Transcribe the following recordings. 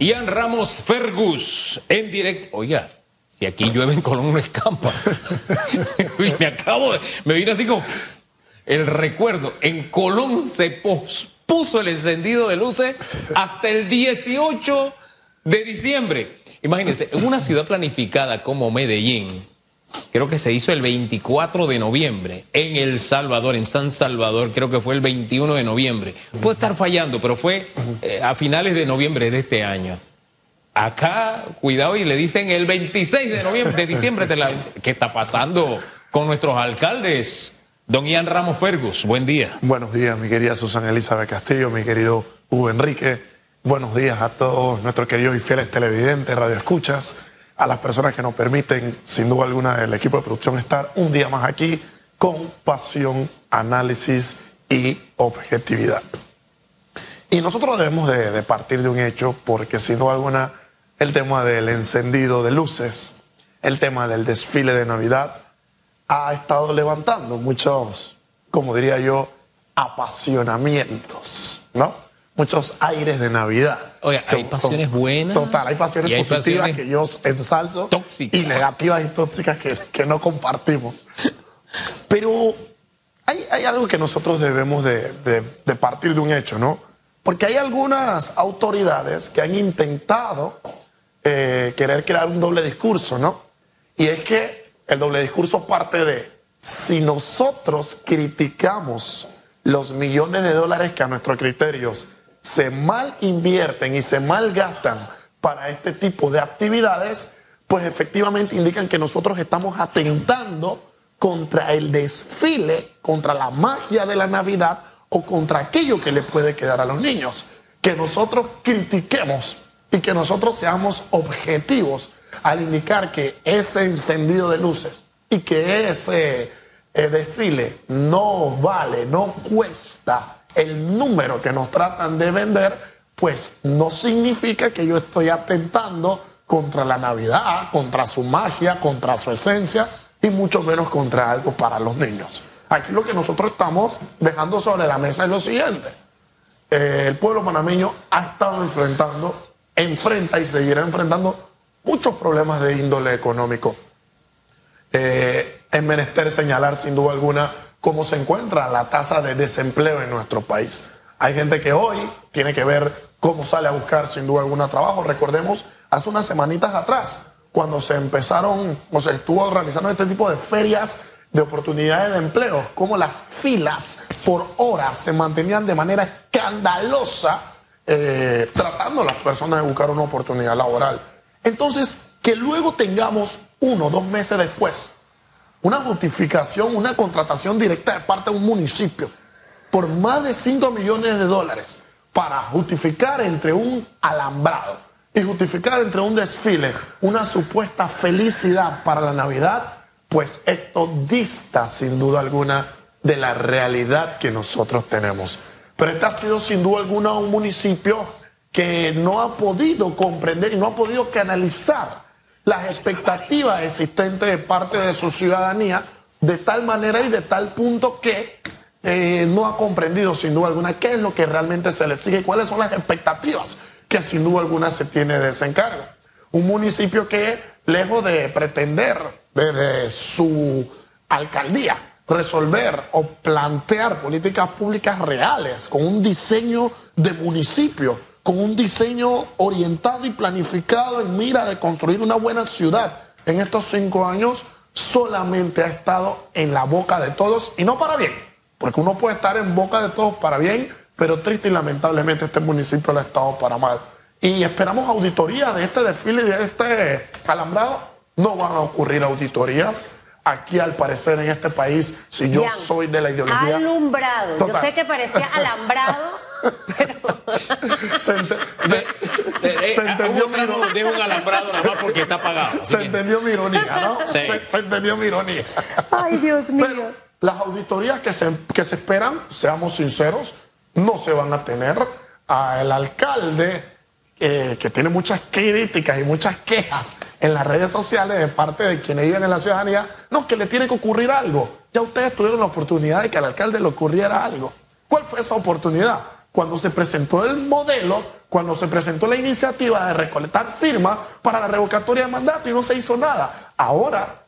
Ian Ramos Fergus en directo. Oiga, si aquí llueve en Colón no escampa. me acabo de. Me vino así como. El recuerdo. En Colón se pospuso el encendido de luces hasta el 18 de diciembre. Imagínense, en una ciudad planificada como Medellín, creo que se hizo el 24 de noviembre, en El Salvador, en San Salvador, creo que fue el 21 de noviembre. Puede estar fallando, pero fue eh, a finales de noviembre de este año. Acá, cuidado, y le dicen el 26 de noviembre, de diciembre, ¿qué está pasando con nuestros alcaldes? Don Ian Ramos Fergus, buen día. Buenos días, mi querida Susana Elizabeth Castillo, mi querido Hugo Enrique. Buenos días a todos nuestros queridos y fieles televidentes, radioescuchas a las personas que nos permiten, sin duda alguna, el equipo de producción estar un día más aquí con pasión, análisis y objetividad. Y nosotros debemos de, partir de un hecho, porque sin duda alguna, el tema del encendido de luces, el tema del desfile de Navidad, ha estado levantando muchos, como diría yo, apasionamientos, ¿no? Muchos aires de Navidad. Oye, hay pasiones buenas. Total, hay pasiones positivas que yo ensalzo y negativas y tóxicas que, no compartimos. Pero hay, algo que nosotros debemos de, partir de un hecho, ¿no? Porque hay algunas autoridades que han intentado eh, querer crear un doble discurso, ¿no? Y es que el doble discurso parte de si nosotros criticamos los millones de dólares que a nuestros criterios se mal invierten y se mal gastan para este tipo de actividades, pues efectivamente indican que nosotros estamos atentando contra el desfile, contra la magia de la Navidad o contra aquello que le puede quedar a los niños. Que nosotros critiquemos y que nosotros seamos objetivos al indicar que ese encendido de luces y que ese eh, desfile no vale, no cuesta el número que nos tratan de vender, pues no significa que yo estoy atentando contra la Navidad, contra su magia, contra su esencia y mucho menos contra algo para los niños. Aquí lo que nosotros estamos dejando sobre la mesa es lo siguiente. El pueblo panameño ha estado enfrentando, enfrenta y seguirá enfrentando muchos problemas de índole económico. Eh, es menester señalar sin duda alguna cómo se encuentra la tasa de desempleo en nuestro país. Hay gente que hoy tiene que ver cómo sale a buscar sin duda alguna trabajo. Recordemos hace unas semanitas atrás, cuando se empezaron o se estuvo organizando este tipo de ferias de oportunidades de empleo, cómo las filas por horas se mantenían de manera escandalosa eh, tratando a las personas de buscar una oportunidad laboral. Entonces, que luego tengamos uno o dos meses después una justificación, una contratación directa de parte de un municipio por más de 5 millones de dólares para justificar entre un alambrado y justificar entre un desfile una supuesta felicidad para la Navidad, pues esto dista sin duda alguna de la realidad que nosotros tenemos. Pero este ha sido sin duda alguna un municipio que no ha podido comprender y no ha podido canalizar las expectativas existentes de parte de su ciudadanía de tal manera y de tal punto que eh, no ha comprendido sin duda alguna qué es lo que realmente se le exige y cuáles son las expectativas que sin duda alguna se tiene de ese encargo. Un municipio que, lejos de pretender desde su alcaldía resolver o plantear políticas públicas reales con un diseño de municipio con un diseño orientado y planificado en mira de construir una buena ciudad en estos cinco años, solamente ha estado en la boca de todos y no para bien, porque uno puede estar en boca de todos para bien, pero triste y lamentablemente este municipio lo ha estado para mal. Y esperamos auditorías de este desfile y de este alambrado. No van a ocurrir auditorías aquí al parecer en este país, si yo soy de la ideología. Alumbrado. Yo sé que parecía alambrado, pero. se, entendió mi ironía. un alambrado nada más porque está apagado. Se entendió mi ironía, ¿no? Se, entendió mi ironía. Ay, Dios mío. las auditorías que se, que se esperan, seamos sinceros, no se van a tener. al alcalde eh, que tiene muchas críticas y muchas quejas en las redes sociales de parte de quienes viven en la ciudadanía, no, que le tiene que ocurrir algo. Ya ustedes tuvieron la oportunidad de que al alcalde le ocurriera algo. ¿Cuál fue esa oportunidad? Cuando se presentó el modelo, cuando se presentó la iniciativa de recolectar firmas para la revocatoria de mandato y no se hizo nada. Ahora,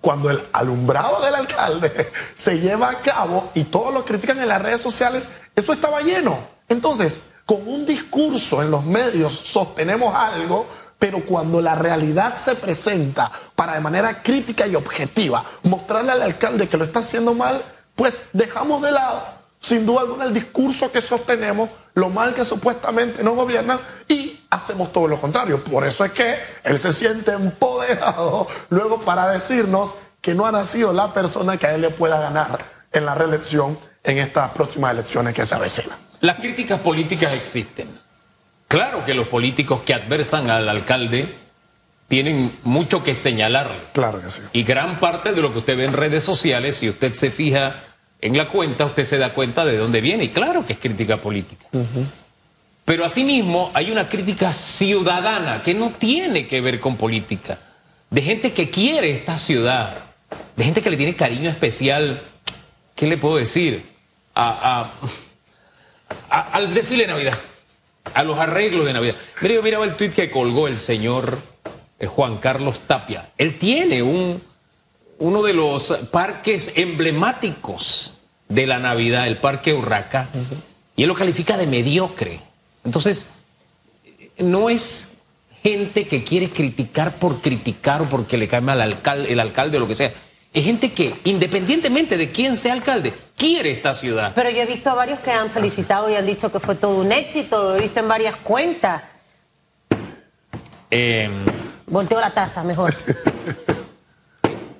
cuando el alumbrado del alcalde se lleva a cabo y todos lo critican en las redes sociales, eso estaba lleno. Entonces, con un discurso en los medios sostenemos algo, pero cuando la realidad se presenta para de manera crítica y objetiva mostrarle al alcalde que lo está haciendo mal, pues dejamos de lado, sin duda alguna, el discurso que sostenemos, lo mal que supuestamente no gobiernan y hacemos todo lo contrario. Por eso es que él se siente empoderado luego para decirnos que no ha nacido la persona que a él le pueda ganar en la reelección en estas próximas elecciones que se avecinan. Las críticas políticas existen. Claro que los políticos que adversan al alcalde tienen mucho que señalar. Claro que sí. Y gran parte de lo que usted ve en redes sociales, si usted se fija en la cuenta, usted se da cuenta de dónde viene. Y claro que es crítica política. Pero asimismo hay una crítica ciudadana que no tiene que ver con política. De gente que quiere esta ciudad. De gente que le tiene cariño especial. ¿Qué le puedo decir? a al desfile de Navidad, a los arreglos de Navidad. Mira, yo miraba el tuit que colgó el señor eh, Juan Carlos Tapia. Él tiene un, uno de los parques emblemáticos de la Navidad, el Parque Urraca, y él lo califica de mediocre. Entonces, no es gente que quiere criticar por criticar o porque le cae mal al alcalde, el alcalde o lo que sea. Es gente que, independientemente de quién sea alcalde, quiere esta ciudad. Pero yo he visto a varios que han felicitado y han dicho que fue todo un éxito, lo he visto en varias cuentas. Eh, Volteo la taza, mejor.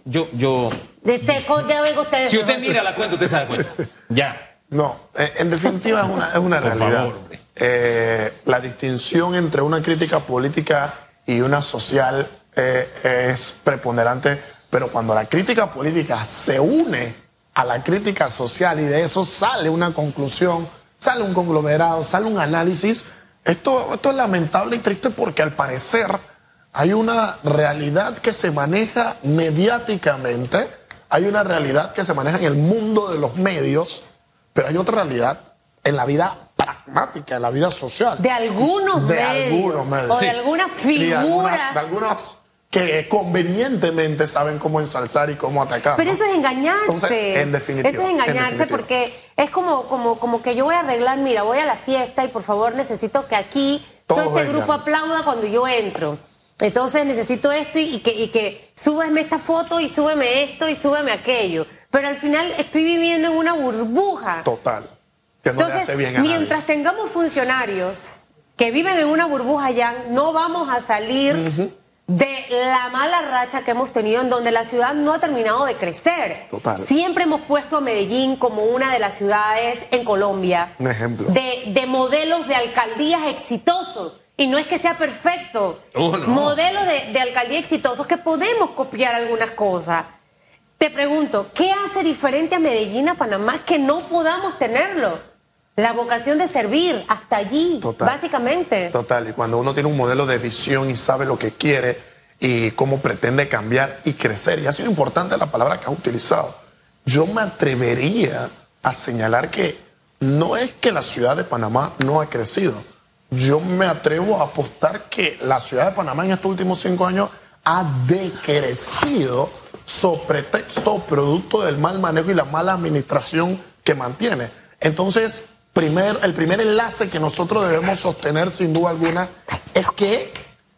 yo, yo. De teco, ya vengo ustedes. Si usted mira la cuenta, usted se da cuenta. Ya. No, eh, en definitiva es una, es una realidad. eh, la distinción entre una crítica política y una social eh, es preponderante pero cuando la crítica política se une a la crítica social y de eso sale una conclusión, sale un conglomerado, sale un análisis, esto, esto es lamentable y triste porque al parecer hay una realidad que se maneja mediáticamente, hay una realidad que se maneja en el mundo de los medios, pero hay otra realidad en la vida pragmática, en la vida social. De algunos de Algunos medios. O de alguna figura. de algunas que convenientemente saben cómo ensalzar y cómo atacar. Pero eso es engañarse. en definitiva. Eso es engañarse porque es como, como, como que yo voy a arreglar, mira, voy a la fiesta y por favor necesito que aquí todo este grupo aplauda cuando yo entro. Entonces necesito esto y, que, y que súbeme esta foto y súbeme esto y súbeme aquello. Pero al final estoy viviendo en una burbuja. Total. Que no Entonces, hace bien a mientras tengamos funcionarios que viven en una burbuja ya, no vamos a salir de la mala racha que hemos tenido en donde la ciudad no ha terminado de crecer. Total. Siempre hemos puesto a Medellín como una de las ciudades en Colombia. Un ejemplo. De, modelos de alcaldías exitosos. Y no es que sea perfecto. Oh, modelos de, de alcaldía exitosos que podemos copiar algunas cosas. Te pregunto, ¿qué hace diferente a Medellín a Panamá que no podamos tenerlo? La vocación de servir, hasta allí, básicamente. Total, y cuando uno tiene un modelo de visión y sabe lo que quiere y cómo pretende cambiar y crecer, y ha sido importante la palabra que ha utilizado, yo me atrevería a señalar que no es que la ciudad de Panamá no ha crecido, yo me atrevo a apostar que la ciudad de Panamá en estos últimos cinco años ha decrecido sobre texto producto del mal manejo y la mala administración que mantiene. Entonces, el primer enlace que nosotros debemos sostener sin duda alguna es que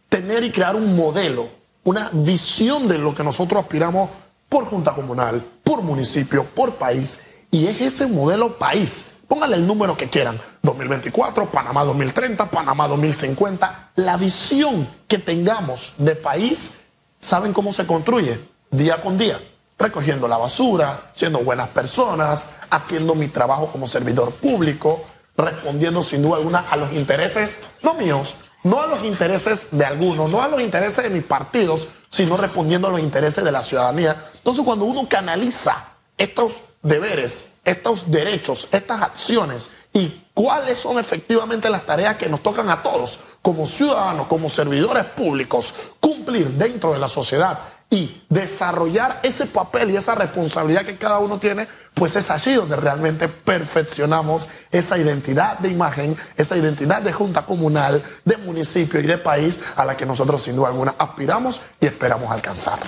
tener y crear un modelo, una visión de lo que nosotros aspiramos por junta comunal, por municipio, por país, y es ese modelo país. Pónganle el número que quieran, 2024, Panamá 2030, Panamá 2050, la visión que tengamos de país, ¿saben cómo se construye? Día con día recogiendo la basura, siendo buenas personas, haciendo mi trabajo como servidor público, respondiendo sin duda alguna a los intereses, no míos, no a los intereses de algunos, no a los intereses de mis partidos, sino respondiendo a los intereses de la ciudadanía. Entonces, cuando uno canaliza estos deberes, estos derechos, estas acciones y cuáles son efectivamente las tareas que nos tocan a todos como ciudadanos, como servidores públicos, cumplir dentro de la sociedad y desarrollar ese papel y esa responsabilidad que cada uno tiene, pues es allí donde realmente perfeccionamos esa identidad de imagen, esa identidad de junta comunal, de municipio y de país a la que nosotros sin duda alguna aspiramos y esperamos alcanzar.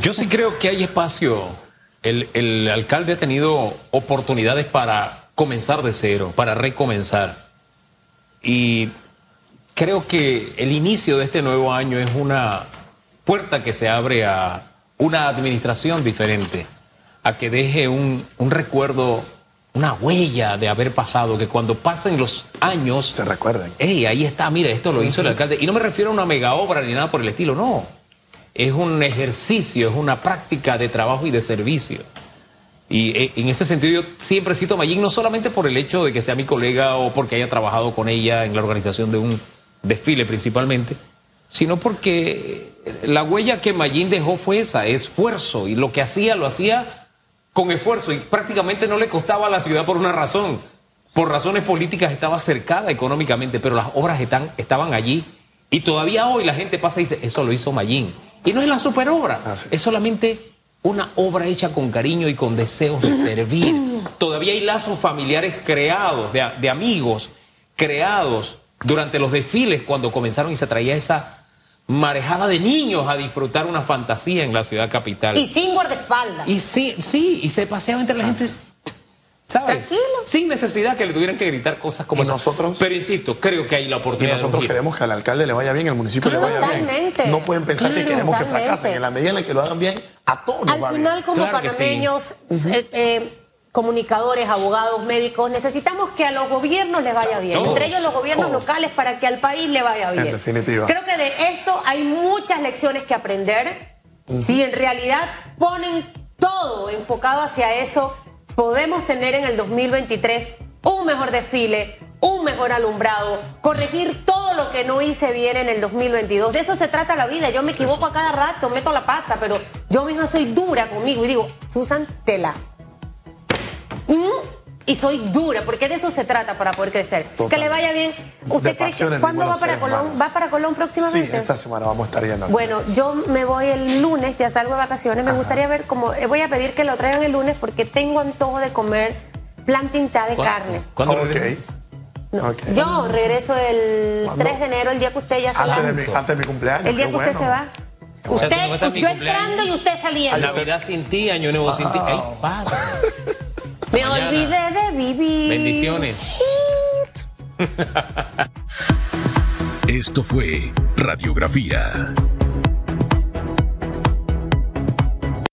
Yo sí creo que hay espacio. El, el alcalde ha tenido oportunidades para comenzar de cero, para recomenzar. Y creo que el inicio de este nuevo año es una puerta que se abre a una administración diferente, a que deje un, recuerdo, una huella de haber pasado, que cuando pasen los años... Se recuerden. Hey, ahí está, mira, esto lo hizo el alcalde. Y no me refiero a una mega obra ni nada por el estilo, no. Es un ejercicio, es una práctica de trabajo y de servicio. Y eh, en ese sentido yo siempre cito a Mayín, no solamente por el hecho de que sea mi colega o porque haya trabajado con ella en la organización de un desfile principalmente, sino porque la huella que Mayín dejó fue esa, esfuerzo, y lo que hacía lo hacía con esfuerzo, y prácticamente no le costaba a la ciudad por una razón. Por razones políticas estaba cercada económicamente, pero las obras están, estaban allí. Y todavía hoy la gente pasa y dice, eso lo hizo Mayín. Y no es la superobra, ah, es solamente una obra hecha con cariño y con deseos de servir. Todavía hay lazos familiares creados, de, de amigos creados durante los desfiles cuando comenzaron y se traía esa marejada de niños a disfrutar una fantasía en la ciudad capital. Y sin guardaespaldas. Y sí, sí, y se paseaba entre la gente. ¿Sabes? Tranquilo. Sin necesidad que le tuvieran que gritar cosas como nosotros. Pero insisto, creo que hay la oportunidad. Y nosotros queremos que al alcalde le vaya bien, al municipio le vaya bien. No pueden pensar que queremos que fracasen. En la medida en la que lo hagan bien, a todos. Al final, como panameños, eh, eh, comunicadores, abogados, médicos, necesitamos que a los gobiernos les vaya bien, entre ellos los gobiernos locales para que al país le vaya bien. En definitiva. Creo que de esto hay muchas lecciones que aprender. Si en realidad ponen todo enfocado hacia eso, podemos tener en el 2023 un mejor desfile, un mejor alumbrado, corregir todo lo que no hice bien en el 2022. De eso se trata la vida. Yo me equivoco a cada rato, meto la pata, pero yo misma soy dura conmigo y digo, Susan, tela y soy dura, porque de eso se trata para poder crecer. Que le vaya bien. ¿Usted cree que cuándo va para Colón? ¿Va para Colón próximamente? Sí, esta semana vamos a estar yendo. Bueno, yo me voy el lunes, ya salgo de vacaciones. Me gustaría ver cómo. Eh, voy a pedir que lo traigan el lunes porque tengo antojo de comer plantita de carne. ¿Cuándo okay. Yo regreso el 3 de enero, el día que usted ya se antes va. De mi, antes de mi cumpleaños. El día que usted se va. Usted, yo entrando y usted saliendo. Navidad sin ti, Año Nuevo sin ti. Ay, padre. Me olvidé de vivir. Bendiciones. Esto fue Radiografía